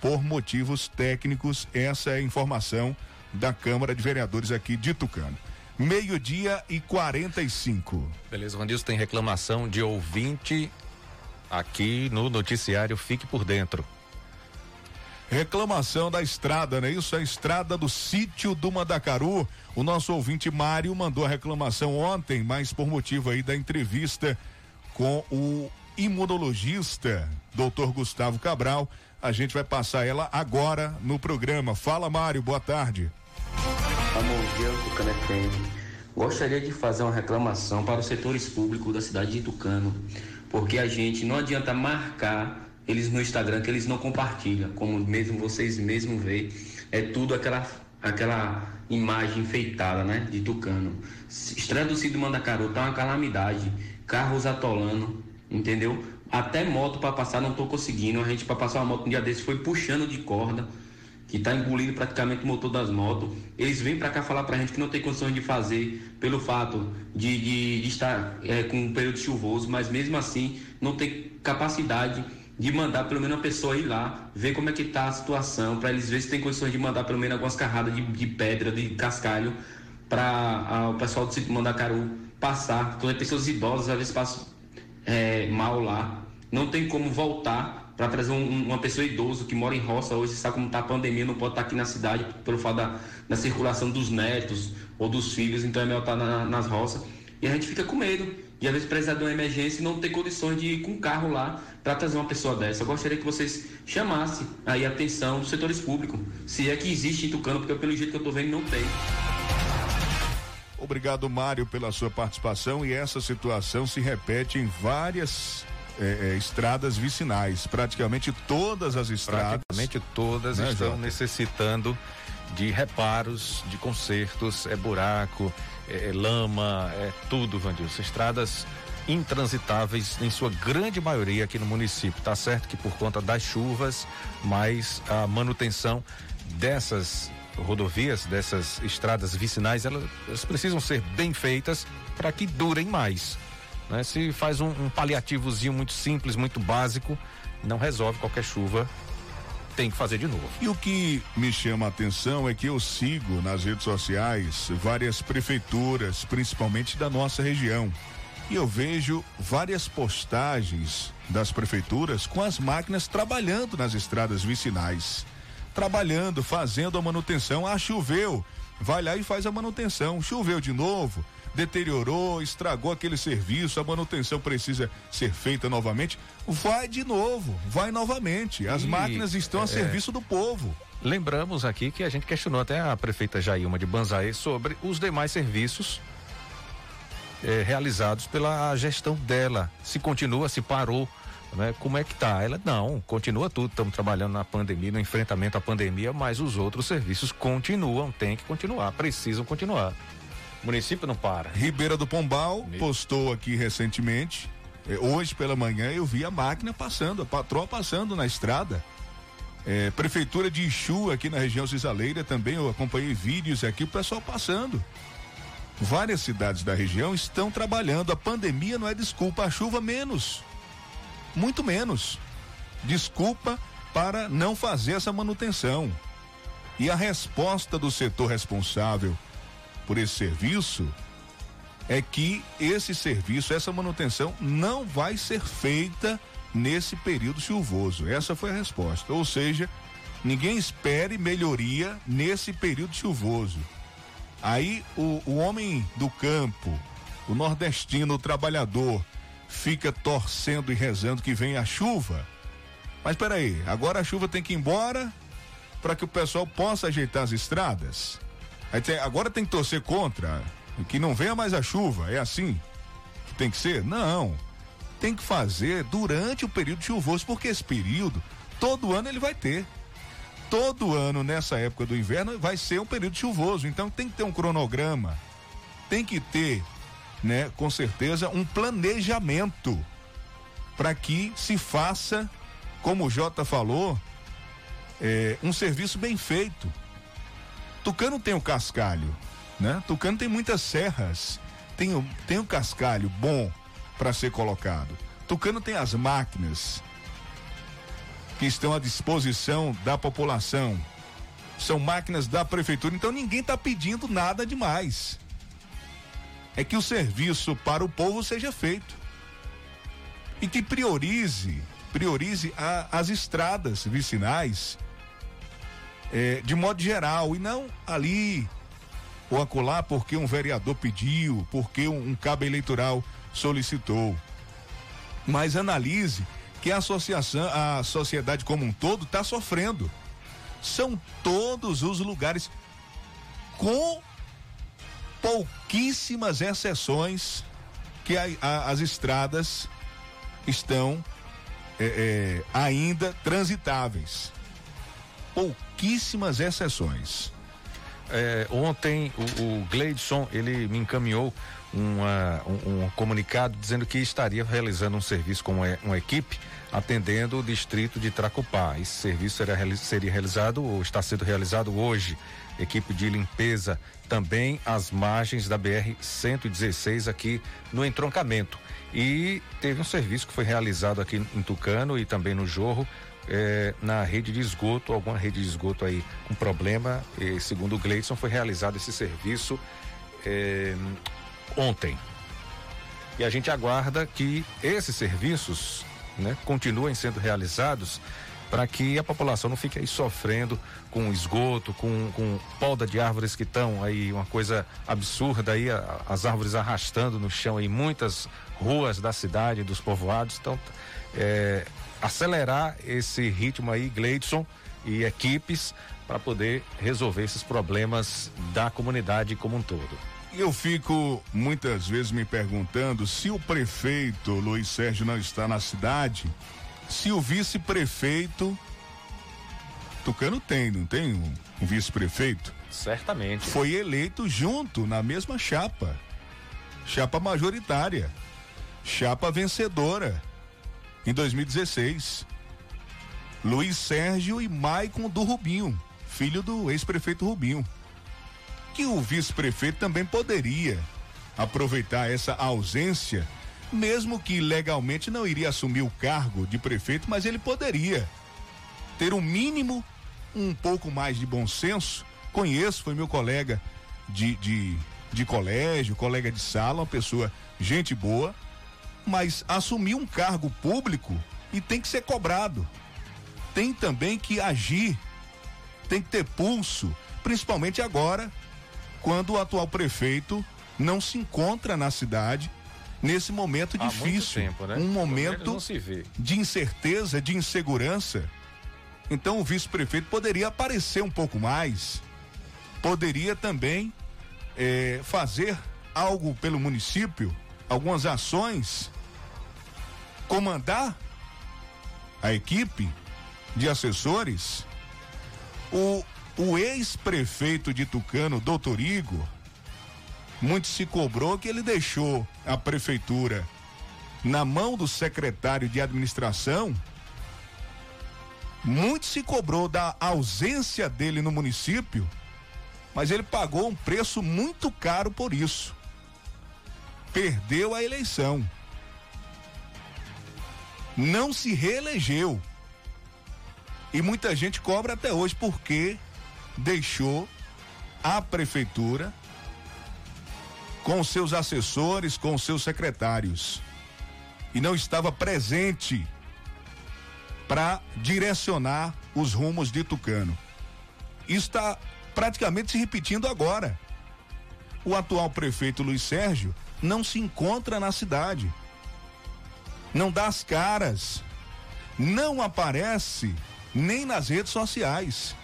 por motivos técnicos. Essa é a informação da Câmara de Vereadores aqui de Tucano. Meio-dia e 45. Beleza, Vandilson, tem reclamação de ouvinte aqui no noticiário Fique por Dentro. Reclamação da estrada, né? Isso, a estrada do sítio do Mandacaru. O nosso ouvinte Mário mandou a reclamação ontem, mas por motivo aí da entrevista com o imunologista, doutor Gustavo Cabral. A gente vai passar ela agora no programa. Fala, Mário, boa tarde. Bom dia, Tucano FM. Gostaria de fazer uma reclamação para os setores públicos da cidade de Tucano, porque a gente não adianta marcar eles no Instagram que eles não compartilham, como mesmo vocês mesmos veem, é tudo aquela aquela imagem enfeitada, né, de Tucano. Estrada do Mandacaru tá uma calamidade, carros atolando, entendeu? Até moto para passar não tô conseguindo, a gente para passar uma moto um dia desse foi puxando de corda, que está engolindo praticamente o motor das motos. Eles vêm para cá falar para a gente que não tem condições de fazer pelo fato de, de, de estar é, com um período chuvoso, mas mesmo assim não tem capacidade de mandar pelo menos uma pessoa ir lá, ver como é que está a situação, para eles verem se tem condições de mandar pelo menos algumas carradas de, de pedra, de cascalho, para o pessoal do sítio Mandacaru passar. Então, é pessoas idosas às vezes passam é, mal lá. Não tem como voltar para trazer um, uma pessoa idosa que mora em roça hoje, sabe como está a pandemia, não pode estar tá aqui na cidade pelo fato da, da circulação dos netos ou dos filhos, então é melhor estar tá na, nas roças. E a gente fica com medo e às vezes precisar de uma emergência e não ter condições de ir com o carro lá para trazer uma pessoa dessa. Eu gostaria que vocês chamassem aí a atenção dos setores públicos, se é que existe em Tucano, porque pelo jeito que eu estou vendo não tem. Obrigado, Mário, pela sua participação e essa situação se repete em várias é, é, estradas vicinais. Praticamente todas as estradas. Praticamente todas né, estão Jota? necessitando de reparos, de consertos, é buraco, é, é lama, é tudo, Vandilson. Estradas intransitáveis em sua grande maioria aqui no município. Tá certo que por conta das chuvas, mas a manutenção dessas rodovias, dessas estradas vicinais, elas, elas precisam ser bem feitas para que durem mais. Né? Se faz um, um paliativozinho muito simples, muito básico, não resolve qualquer chuva tem que fazer de novo. E o que me chama a atenção é que eu sigo nas redes sociais várias prefeituras, principalmente da nossa região. E eu vejo várias postagens das prefeituras com as máquinas trabalhando nas estradas vicinais. Trabalhando, fazendo a manutenção. Ah, choveu. Vai lá e faz a manutenção. Choveu de novo deteriorou, estragou aquele serviço, a manutenção precisa ser feita novamente, vai de novo, vai novamente. As e, máquinas estão a é, serviço do povo. Lembramos aqui que a gente questionou até a prefeita Jailma de Banzaê sobre os demais serviços é, realizados pela gestão dela. Se continua, se parou. Né? Como é que tá? Ela não, continua tudo, estamos trabalhando na pandemia, no enfrentamento à pandemia, mas os outros serviços continuam, tem que continuar, precisam continuar. O município não para. Ribeira do Pombal postou aqui recentemente. Eh, hoje pela manhã eu vi a máquina passando, a patroa passando na estrada. É, Prefeitura de Ixu, aqui na região cisaleira, também eu acompanhei vídeos aqui, o pessoal passando. Várias cidades da região estão trabalhando. A pandemia não é desculpa, a chuva menos. Muito menos. Desculpa para não fazer essa manutenção. E a resposta do setor responsável por esse serviço é que esse serviço, essa manutenção não vai ser feita nesse período chuvoso. Essa foi a resposta. Ou seja, ninguém espere melhoria nesse período chuvoso. Aí o, o homem do campo, o nordestino, o trabalhador, fica torcendo e rezando que venha a chuva. Mas peraí, agora a chuva tem que ir embora para que o pessoal possa ajeitar as estradas? Agora tem que torcer contra, que não venha mais a chuva, é assim que tem que ser? Não. Tem que fazer durante o período chuvoso, porque esse período, todo ano ele vai ter. Todo ano, nessa época do inverno, vai ser um período chuvoso. Então tem que ter um cronograma. Tem que ter, né, com certeza, um planejamento para que se faça, como o Jota falou, é, um serviço bem feito Tucano tem o cascalho, né? Tucano tem muitas serras, tem o, tem o cascalho bom para ser colocado. Tucano tem as máquinas que estão à disposição da população. São máquinas da prefeitura, então ninguém está pedindo nada demais. É que o serviço para o povo seja feito. E que priorize, priorize a, as estradas vicinais é, de modo geral, e não ali ou acolá porque um vereador pediu, porque um, um cabo eleitoral solicitou. Mas analise que a associação, a sociedade como um todo está sofrendo. São todos os lugares com pouquíssimas exceções que a, a, as estradas estão é, é, ainda transitáveis. Pouquíssimas pouquíssimas exceções. É, ontem o, o Gleidson ele me encaminhou uma, um, um, comunicado dizendo que estaria realizando um serviço com uma, uma, equipe atendendo o distrito de Tracopá. Esse serviço seria, seria realizado ou está sendo realizado hoje. Equipe de limpeza também às margens da BR 116 aqui no entroncamento. E teve um serviço que foi realizado aqui em Tucano e também no Jorro é, na rede de esgoto, alguma rede de esgoto aí com problema. E, segundo o Gleidson, foi realizado esse serviço é, ontem. E a gente aguarda que esses serviços né, continuem sendo realizados para que a população não fique aí sofrendo com esgoto, com, com poda de árvores que estão aí, uma coisa absurda aí, a, as árvores arrastando no chão em muitas ruas da cidade, dos povoados. Então, é, acelerar esse ritmo aí, Gleidson e equipes, para poder resolver esses problemas da comunidade como um todo. Eu fico muitas vezes me perguntando se o prefeito Luiz Sérgio não está na cidade, se o vice-prefeito Tucano tem, não tem um, um vice-prefeito? Certamente. Foi eleito junto na mesma chapa. Chapa majoritária. Chapa vencedora em 2016. Luiz Sérgio e Maicon do Rubinho, filho do ex-prefeito Rubinho. Que o vice-prefeito também poderia aproveitar essa ausência, mesmo que legalmente não iria assumir o cargo de prefeito, mas ele poderia ter um mínimo, um pouco mais de bom senso. Conheço, foi meu colega de, de, de colégio, colega de sala, uma pessoa gente boa mas assumir um cargo público e tem que ser cobrado. Tem também que agir, tem que ter pulso, principalmente agora, quando o atual prefeito não se encontra na cidade nesse momento Há difícil, tempo, né? um momento de incerteza, de insegurança. Então o vice-prefeito poderia aparecer um pouco mais, poderia também eh, fazer algo pelo município algumas ações, comandar a equipe de assessores, o, o ex-prefeito de Tucano, doutor Igor, muito se cobrou que ele deixou a prefeitura na mão do secretário de administração. Muito se cobrou da ausência dele no município, mas ele pagou um preço muito caro por isso perdeu a eleição. Não se reelegeu. E muita gente cobra até hoje porque deixou a prefeitura com seus assessores, com seus secretários e não estava presente para direcionar os rumos de Tucano. Está praticamente se repetindo agora. O atual prefeito Luiz Sérgio não se encontra na cidade. Não dá as caras. Não aparece nem nas redes sociais.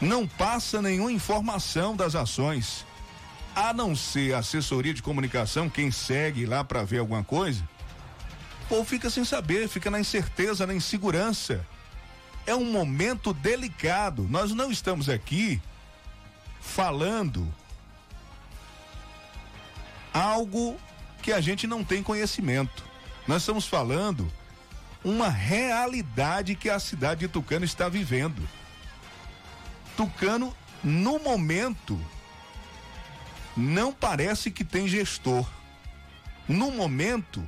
Não passa nenhuma informação das ações. A não ser a assessoria de comunicação, quem segue lá para ver alguma coisa, ou fica sem saber, fica na incerteza, na insegurança. É um momento delicado. Nós não estamos aqui falando algo que a gente não tem conhecimento. Nós estamos falando uma realidade que a cidade de Tucano está vivendo. Tucano, no momento, não parece que tem gestor. No momento,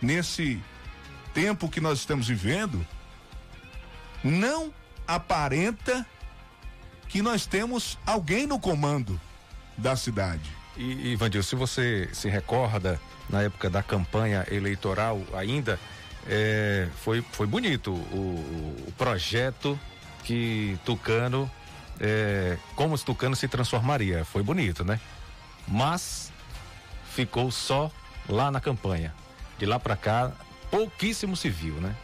nesse tempo que nós estamos vivendo, não aparenta que nós temos alguém no comando da cidade. E, Vandil, se você se recorda, na época da campanha eleitoral ainda, é, foi, foi bonito o, o, projeto que Tucano, é, como os Tucano se transformaria. Foi bonito, né? Mas ficou só lá na campanha. De lá para cá, pouquíssimo se viu, né?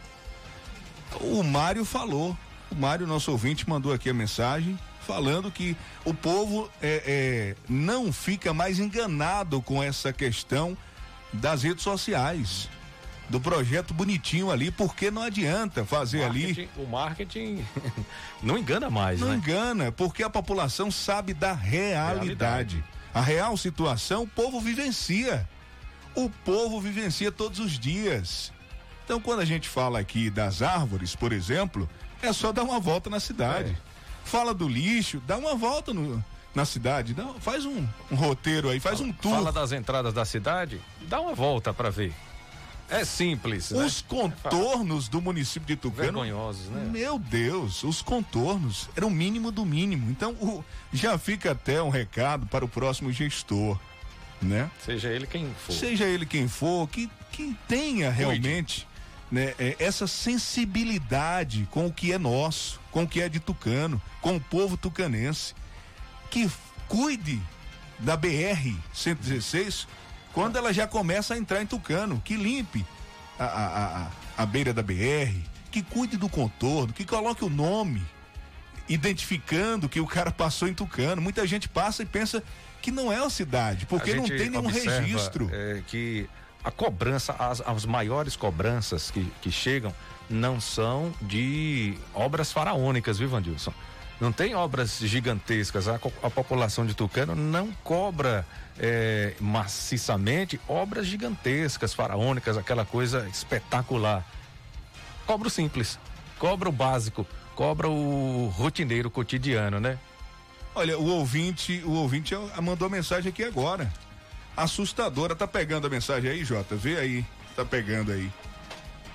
O Mário falou. O Mário, nosso ouvinte, mandou aqui a mensagem falando que o povo é, é, não fica mais enganado com essa questão das redes sociais. Do projeto bonitinho ali, porque não adianta fazer ali. O marketing não engana mais, não né? engana, porque a população sabe da realidade. realidade. A real situação o povo vivencia. O povo vivencia todos os dias. Então, quando a gente fala aqui das árvores, por exemplo, é só dar uma volta na cidade. É. Fala do lixo, dá uma volta no, na cidade, dá, faz um, um, roteiro aí, faz fala, um tour. Fala das entradas da cidade, dá uma volta para ver. É simples. Né? Os contornos do município de Tucano. Vergonhosos, né? Meu Deus, os contornos eram o mínimo do mínimo. Então, o, já fica até um recado para o próximo gestor, né? Seja ele quem for. Seja ele quem for, que, que tenha realmente né, é, essa sensibilidade com o que é nosso, com o que é de Tucano, com o povo tucanense. Que cuide da BR 116 quando ela já começa a entrar em Tucano, que limpe a, a, a, a beira da BR, que cuide do contorno, que coloque o nome, identificando que o cara passou em Tucano. Muita gente passa e pensa que não é a cidade, porque não tem nenhum registro. É, que a cobrança, as, as maiores cobranças que, que chegam não são de obras faraônicas, viu, Vandilson? Não tem obras gigantescas. A, a população de Tucano não cobra é, maciçamente obras gigantescas, faraônicas, aquela coisa espetacular. Cobra o simples, cobra o básico, cobra o rotineiro cotidiano, né? Olha, o ouvinte, o ouvinte mandou mensagem aqui agora. Assustadora, tá pegando a mensagem aí, Jota? Vê aí, tá pegando aí.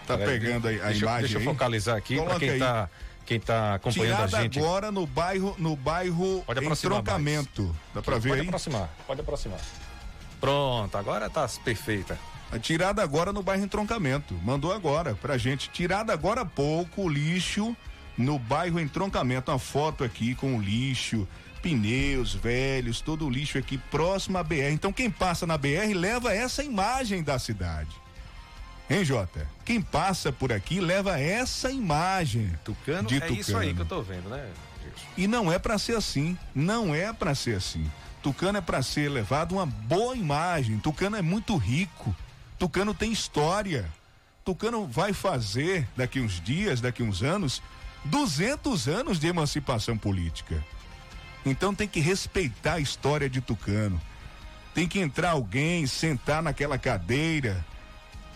Tá pegando aí a deixa, imagem Deixa eu focalizar aqui para quem aí. tá quem está acompanhando Tirada a gente. agora no bairro, no bairro pode entroncamento. Mais. Dá para ver pode aí? Pode aproximar, pode aproximar. Pronto, agora tá perfeita. A tirada agora no bairro entroncamento. Mandou agora pra gente. Tirada agora há pouco o lixo no bairro entroncamento. Uma foto aqui com o lixo, pneus velhos, todo o lixo aqui próximo à BR. Então quem passa na BR leva essa imagem da cidade. Hein, Jota? Quem passa por aqui leva essa imagem. Tucano, de é Tucano. isso aí que eu tô vendo, né? E não é para ser assim. Não é para ser assim. Tucano é para ser levado uma boa imagem. Tucano é muito rico. Tucano tem história. Tucano vai fazer daqui uns dias, daqui uns anos, 200 anos de emancipação política. Então tem que respeitar a história de Tucano. Tem que entrar alguém, sentar naquela cadeira,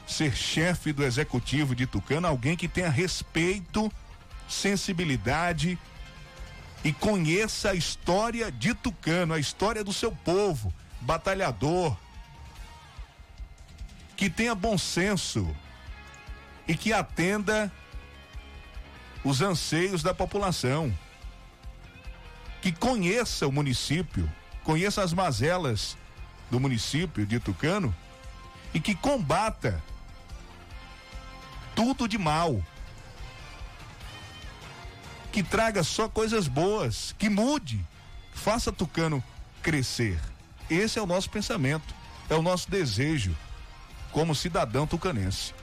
ser chefe do executivo de Tucano, alguém que tenha respeito, sensibilidade e conheça a história de Tucano, a história do seu povo, batalhador, que tenha bom senso e que atenda os anseios da população, que conheça o município, conheça as mazelas do município de Tucano e que combata tudo de mal. Que traga só coisas boas, que mude, faça Tucano crescer. Esse é o nosso pensamento, é o nosso desejo como cidadão tucanense.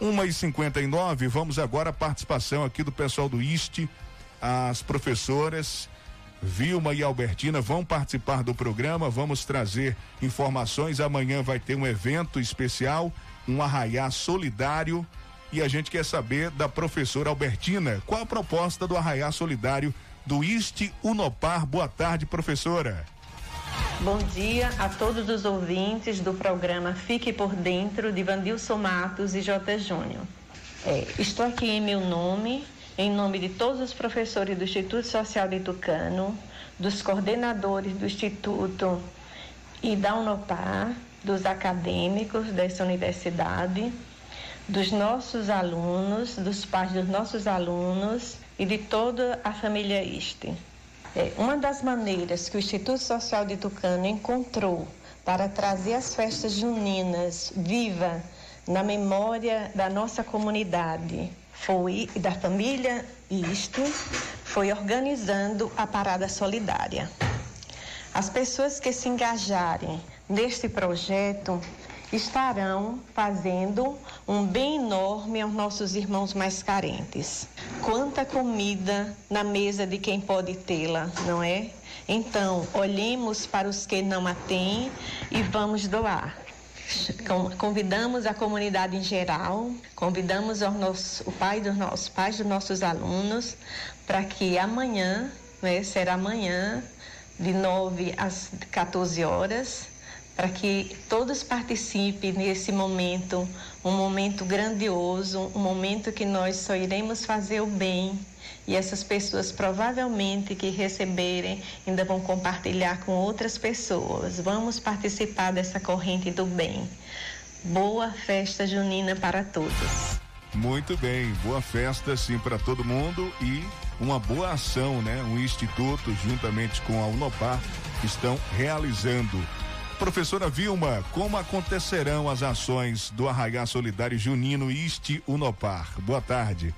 Uma e cinquenta e nove, vamos agora à participação aqui do pessoal do IST, as professoras Vilma e Albertina vão participar do programa, vamos trazer informações. Amanhã vai ter um evento especial, um arraiá solidário. E a gente quer saber da professora Albertina, qual a proposta do arraiá solidário do IST Unopar? Boa tarde, professora. Bom dia a todos os ouvintes do programa Fique por Dentro de Vandilson Matos e J. Júnior. É, estou aqui em meu nome, em nome de todos os professores do Instituto Social de Tucano, dos coordenadores do Instituto e da Unopar, dos acadêmicos dessa universidade, dos nossos alunos, dos pais dos nossos alunos e de toda a família ISTE. É, uma das maneiras que o Instituto Social de Tucano encontrou para trazer as festas juninas viva na memória da nossa comunidade foi da família isto foi organizando a parada solidária. As pessoas que se engajarem neste projeto estarão fazendo um bem enorme aos nossos irmãos mais carentes. Quanta comida na mesa de quem pode tê-la, não é? Então, olhemos para os que não a têm e vamos doar. Convidamos a comunidade em geral, convidamos nosso, o pai dos nossos pais dos nossos alunos para que amanhã, né, será amanhã, de 9 às 14 horas, para que todos participem nesse momento, um momento grandioso, um momento que nós só iremos fazer o bem e essas pessoas provavelmente que receberem ainda vão compartilhar com outras pessoas. Vamos participar dessa corrente do bem. Boa festa junina para todos. Muito bem, boa festa sim para todo mundo e uma boa ação, né? Um instituto juntamente com a Unopar estão realizando. Professora Vilma, como acontecerão as ações do Arraiá Solidário Junino Este Unopar? Boa tarde.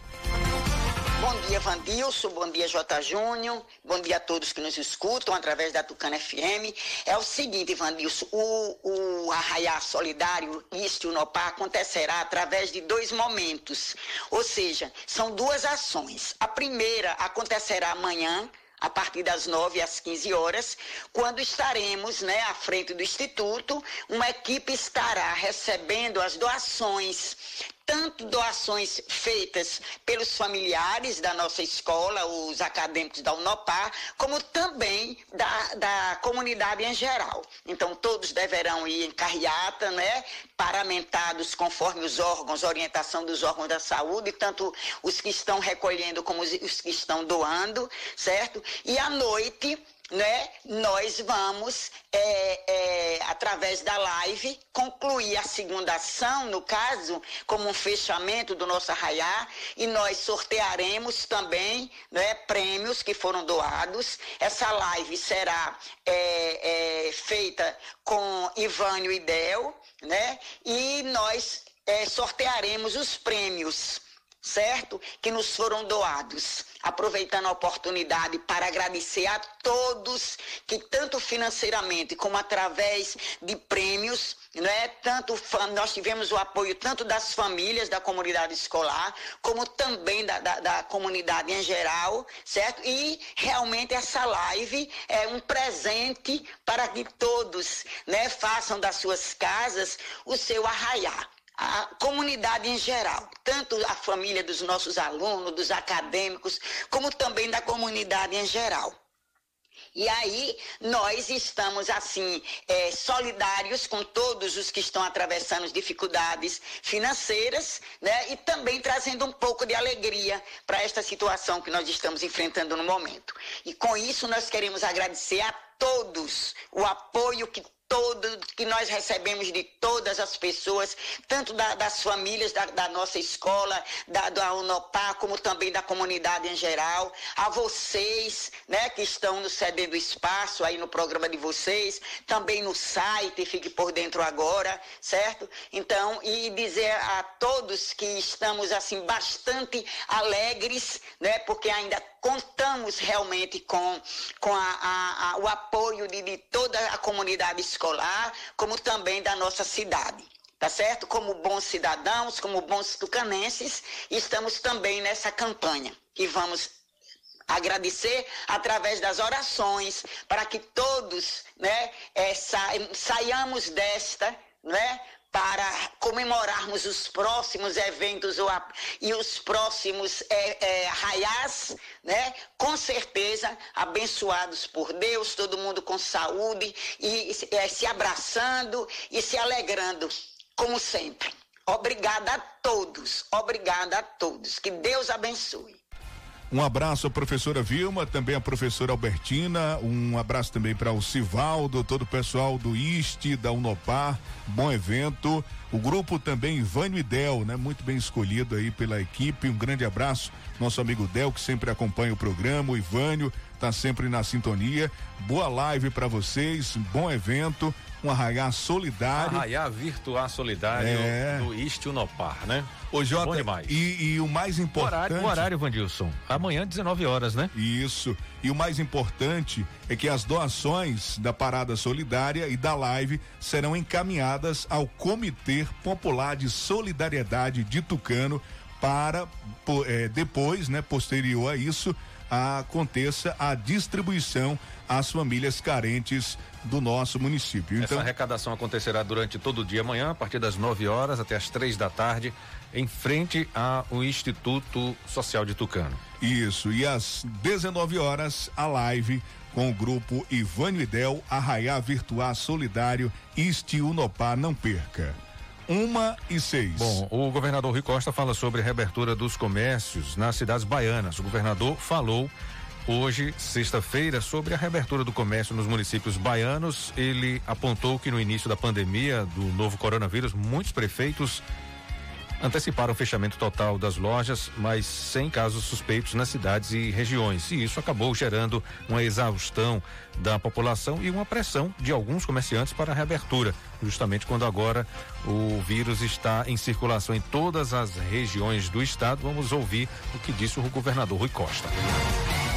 Bom dia, Vandilson. Bom dia, J. Júnior. Bom dia a todos que nos escutam através da Tucana FM. É o seguinte, Vandilson, o, o Arraiá Solidário Este Unopar acontecerá através de dois momentos. Ou seja, são duas ações. A primeira acontecerá amanhã, a partir das 9 às 15 horas, quando estaremos né, à frente do Instituto, uma equipe estará recebendo as doações tanto doações feitas pelos familiares da nossa escola, os acadêmicos da Unopar, como também da, da comunidade em geral. Então, todos deverão ir em carreata, né, paramentados conforme os órgãos, orientação dos órgãos da saúde, tanto os que estão recolhendo como os, os que estão doando, certo? E à noite né, nós vamos, é, é, através da live, concluir a segunda ação, no caso, como um fechamento do nosso arraiá, e nós sortearemos também né, prêmios que foram doados. Essa live será é, é feita com Ivânio e Del, né, e nós é, sortearemos os prêmios certo? Que nos foram doados. Aproveitando a oportunidade para agradecer a todos que, tanto financeiramente como através de prêmios, é Tanto nós tivemos o apoio tanto das famílias da comunidade escolar, como também da, da, da comunidade em geral, certo? E realmente essa live é um presente para que todos né, façam das suas casas o seu arraiar a comunidade em geral, tanto a família dos nossos alunos, dos acadêmicos, como também da comunidade em geral. E aí nós estamos assim é, solidários com todos os que estão atravessando dificuldades financeiras, né? E também trazendo um pouco de alegria para esta situação que nós estamos enfrentando no momento. E com isso nós queremos agradecer a todos o apoio que todo que nós recebemos de todas as pessoas, tanto da, das famílias da, da, nossa escola, da, da Unopar, como também da comunidade em geral, a vocês, né, que estão nos cedendo espaço aí no programa de vocês, também no site, fique por dentro agora, certo? Então, e dizer a todos que estamos assim bastante alegres, né, porque ainda contamos realmente com, com a, a, a, o apoio de, de toda a comunidade escolar, como também da nossa cidade tá certo? Como bons cidadãos, como bons tucanenses, estamos também nessa campanha e vamos agradecer através das orações para que todos, né, é, sa saiamos desta, né, para comemorarmos os próximos eventos e os próximos é, é, né? Com certeza abençoados por Deus, todo mundo com saúde e é, se abraçando e se alegrando, como sempre. Obrigada a todos, obrigada a todos. Que Deus abençoe. Um abraço à professora Vilma, também à professora Albertina, um abraço também para o Sivaldo, todo o pessoal do IST, da Unopar, bom evento. O grupo também Vânio e Del, né? Muito bem escolhido aí pela equipe. Um grande abraço, nosso amigo Del, que sempre acompanha o programa, o Ivânio, tá sempre na sintonia. Boa live para vocês, bom evento um arraiá solidário. Arraiá virtual solidário é. do Ist Unopar, né? Jota, Bom demais. E, e o mais importante. O horário, o horário, Vandilson. Amanhã, 19 horas, né? Isso. E o mais importante é que as doações da Parada Solidária e da live serão encaminhadas ao Comitê Popular de Solidariedade de Tucano para é, depois, né, posterior a isso, aconteça a distribuição às famílias carentes do nosso município. Então, Essa arrecadação acontecerá durante todo o dia amanhã, a partir das 9 horas até as três da tarde, em frente ao Instituto Social de Tucano. Isso, e às 19 horas, a live com o grupo Ivânio Idel, Arraiá Virtuar Solidário, Este Unopá, não perca. Uma e seis. Bom, o governador Rui Costa fala sobre a reabertura dos comércios nas cidades baianas. O governador falou hoje, sexta-feira, sobre a reabertura do comércio nos municípios baianos. Ele apontou que no início da pandemia do novo coronavírus, muitos prefeitos anteciparam o fechamento total das lojas, mas sem casos suspeitos nas cidades e regiões. E isso acabou gerando uma exaustão da população e uma pressão de alguns comerciantes para a reabertura, justamente quando agora o vírus está em circulação em todas as regiões do estado. Vamos ouvir o que disse o governador Rui Costa.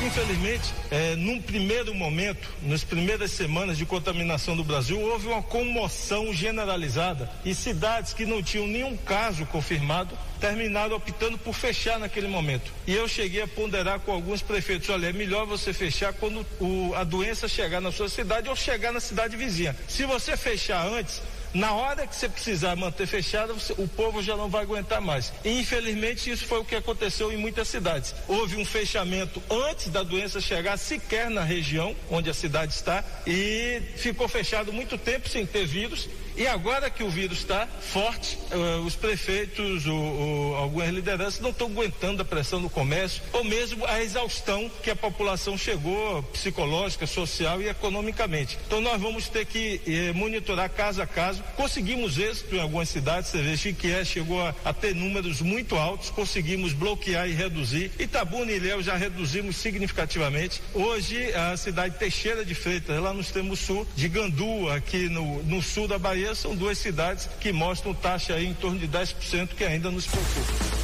Infelizmente, é, num primeiro momento, nas primeiras semanas de contaminação do Brasil, houve uma comoção generalizada e cidades que não tinham nenhum caso confirmado terminaram optando por fechar naquele momento. E eu cheguei a ponderar com alguns prefeitos: olha, é melhor você fechar quando o, a doença chegar na sua cidade ou chegar na cidade vizinha. Se você fechar antes, na hora que você precisar manter fechado, você, o povo já não vai aguentar mais. E infelizmente isso foi o que aconteceu em muitas cidades. Houve um fechamento antes da doença chegar sequer na região onde a cidade está e ficou fechado muito tempo sem ter vírus. E agora que o vírus está forte, uh, os prefeitos, o, o, algumas lideranças não estão aguentando a pressão do comércio, ou mesmo a exaustão que a população chegou, psicológica, social e economicamente. Então nós vamos ter que eh, monitorar caso a caso. Conseguimos êxito em algumas cidades, você vê, Chiquié chegou a, a, ter números muito altos, conseguimos bloquear e reduzir. Itabuna e Ilhéu já reduzimos significativamente. Hoje a cidade Teixeira de Freitas, lá no extremo sul, de Gandu, aqui no, no sul da Bahia, são duas cidades que mostram taxa aí em torno de 10% que ainda nos preocupa.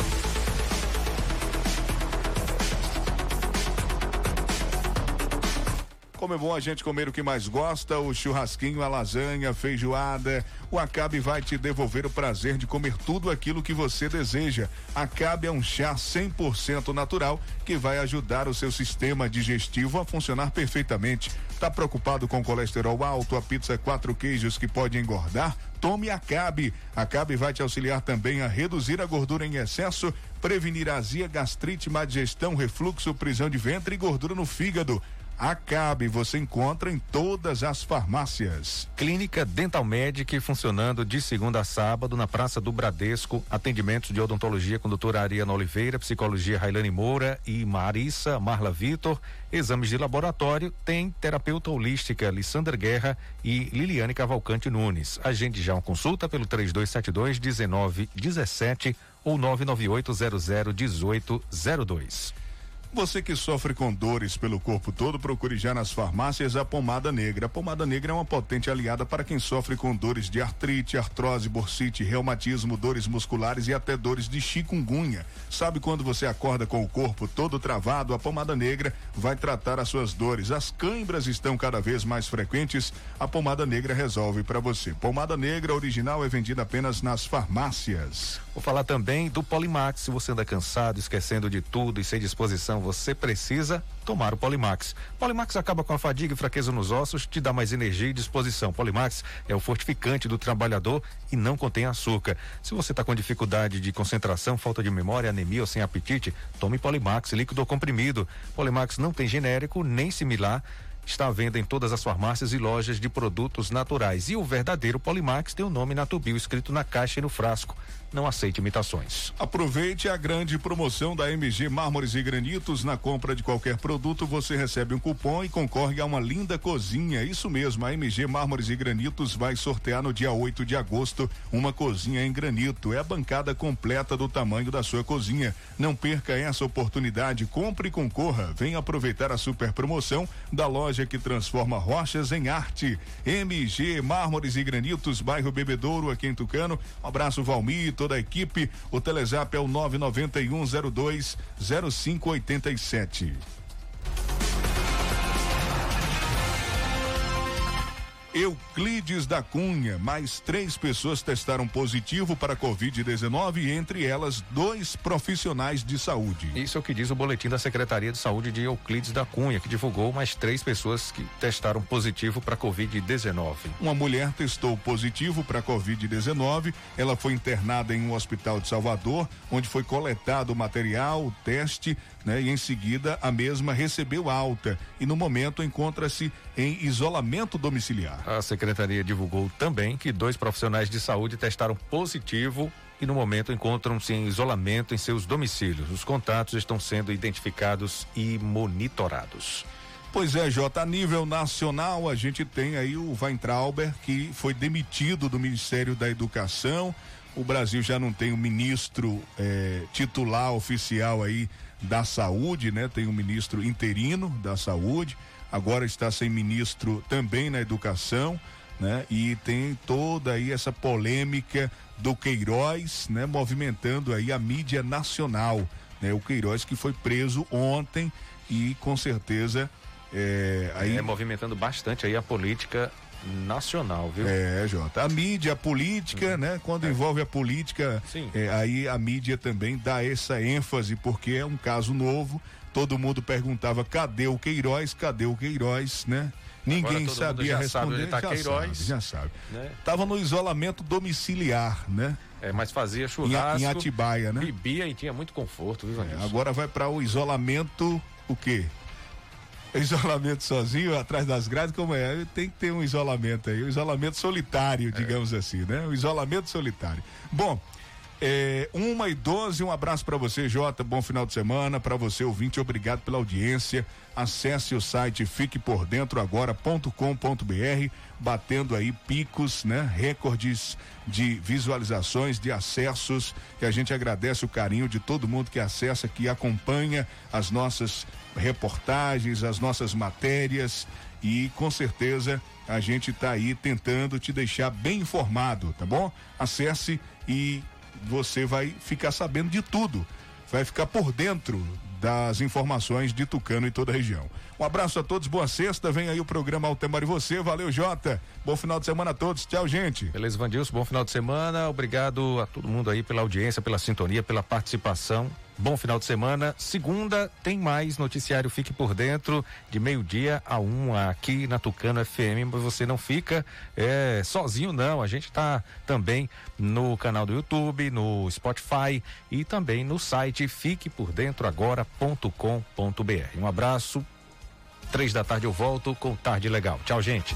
Como é bom a gente comer o que mais gosta, o churrasquinho, a lasanha, a feijoada. O Acabe vai te devolver o prazer de comer tudo aquilo que você deseja. Acabe é um chá 100% natural que vai ajudar o seu sistema digestivo a funcionar perfeitamente. Tá preocupado com colesterol alto, a pizza quatro queijos que pode engordar? Tome Acabe. Acabe vai te auxiliar também a reduzir a gordura em excesso, prevenir azia, gastrite, má digestão, refluxo, prisão de ventre e gordura no fígado. Acabe, você encontra em todas as farmácias. Clínica Dental Medic funcionando de segunda a sábado na Praça do Bradesco. Atendimentos de odontologia com doutora Ariana Oliveira, psicologia Railane Moura e Marissa Marla Vitor. Exames de laboratório tem terapeuta holística Lissandra Guerra e Liliane Cavalcante Nunes. Agende já uma consulta pelo 3272 1917 ou 998 00 1802. Você que sofre com dores pelo corpo todo, procure já nas farmácias a pomada negra. A pomada negra é uma potente aliada para quem sofre com dores de artrite, artrose, bursite, reumatismo, dores musculares e até dores de chikungunya. Sabe quando você acorda com o corpo todo travado? A pomada negra vai tratar as suas dores. As câimbras estão cada vez mais frequentes. A pomada negra resolve para você. Pomada negra original é vendida apenas nas farmácias. Vou falar também do Polimax. Se você anda cansado, esquecendo de tudo e sem disposição, você precisa tomar o Polimax. Polimax acaba com a fadiga e fraqueza nos ossos, te dá mais energia e disposição. Polimax é o fortificante do trabalhador e não contém açúcar. Se você está com dificuldade de concentração, falta de memória, anemia ou sem apetite, tome Polimax, líquido ou comprimido. Polimax não tem genérico nem similar está à venda em todas as farmácias e lojas de produtos naturais. E o verdadeiro Polimax tem o nome Natubio escrito na caixa e no frasco. Não aceite imitações. Aproveite a grande promoção da MG Mármores e Granitos. Na compra de qualquer produto, você recebe um cupom e concorre a uma linda cozinha. Isso mesmo, a MG Mármores e Granitos vai sortear no dia 8 de agosto uma cozinha em granito. É a bancada completa do tamanho da sua cozinha. Não perca essa oportunidade. Compre e concorra. Venha aproveitar a super promoção da loja que transforma rochas em arte. MG Mármores e Granitos, bairro Bebedouro, aqui em Tucano. Um abraço, Valmir toda a equipe. O Telezap é o 99102 Euclides da Cunha, mais três pessoas testaram positivo para Covid-19, entre elas dois profissionais de saúde. Isso é o que diz o boletim da Secretaria de Saúde de Euclides da Cunha, que divulgou mais três pessoas que testaram positivo para Covid-19. Uma mulher testou positivo para Covid-19. Ela foi internada em um hospital de Salvador, onde foi coletado o material, o teste, né? E em seguida a mesma recebeu alta e no momento encontra-se em isolamento domiciliar. A secretaria divulgou também que dois profissionais de saúde testaram positivo e no momento encontram-se em isolamento em seus domicílios. Os contatos estão sendo identificados e monitorados. Pois é, Jota, a nível nacional a gente tem aí o Weintrauber que foi demitido do Ministério da Educação. O Brasil já não tem um ministro eh, titular oficial aí da Saúde, né? Tem um ministro interino da Saúde, agora está sem ministro também na Educação, né? E tem toda aí essa polêmica do Queiroz, né? Movimentando aí a mídia nacional, né? O Queiroz que foi preso ontem e com certeza é, aí é movimentando bastante aí a política nacional, viu? É, Jota. A mídia, a política, uhum. né? Quando é. envolve a política, é, aí a mídia também dá essa ênfase, porque é um caso novo. Todo mundo perguntava cadê o Queiroz, cadê o Queiroz, né? Ninguém sabia responder. Tá já Queiroz, sabe, já sabe. Né? Tava no isolamento domiciliar, né? É, mas fazia churrasco. Em, em Atibaia, né? Bebia e tinha muito conforto, viu, é, Agora vai para o isolamento, o quê? Isolamento sozinho, atrás das grades, como é? Tem que ter um isolamento aí, um isolamento solitário, digamos é. assim, né? Um isolamento solitário. Bom, é, uma e doze, um abraço para você, Jota. Bom final de semana. Para você, ouvinte, obrigado pela audiência. Acesse o site fiquepordentroagora.com.br, batendo aí picos, né? Recordes de visualizações, de acessos. E a gente agradece o carinho de todo mundo que acessa, que acompanha as nossas reportagens, as nossas matérias. E com certeza a gente está aí tentando te deixar bem informado, tá bom? Acesse e você vai ficar sabendo de tudo, vai ficar por dentro das informações de Tucano e toda a região. Um abraço a todos, boa sexta, vem aí o programa Altemar e você, valeu Jota, bom final de semana a todos, tchau gente. Beleza, Vandilson, bom final de semana, obrigado a todo mundo aí pela audiência, pela sintonia, pela participação. Bom final de semana. Segunda tem mais noticiário. Fique por dentro de meio-dia a uma aqui na Tucano FM. Mas você não fica é, sozinho, não. A gente está também no canal do YouTube, no Spotify e também no site fiquepordentroagora.com.br. Um abraço. Três da tarde eu volto com Tarde Legal. Tchau, gente.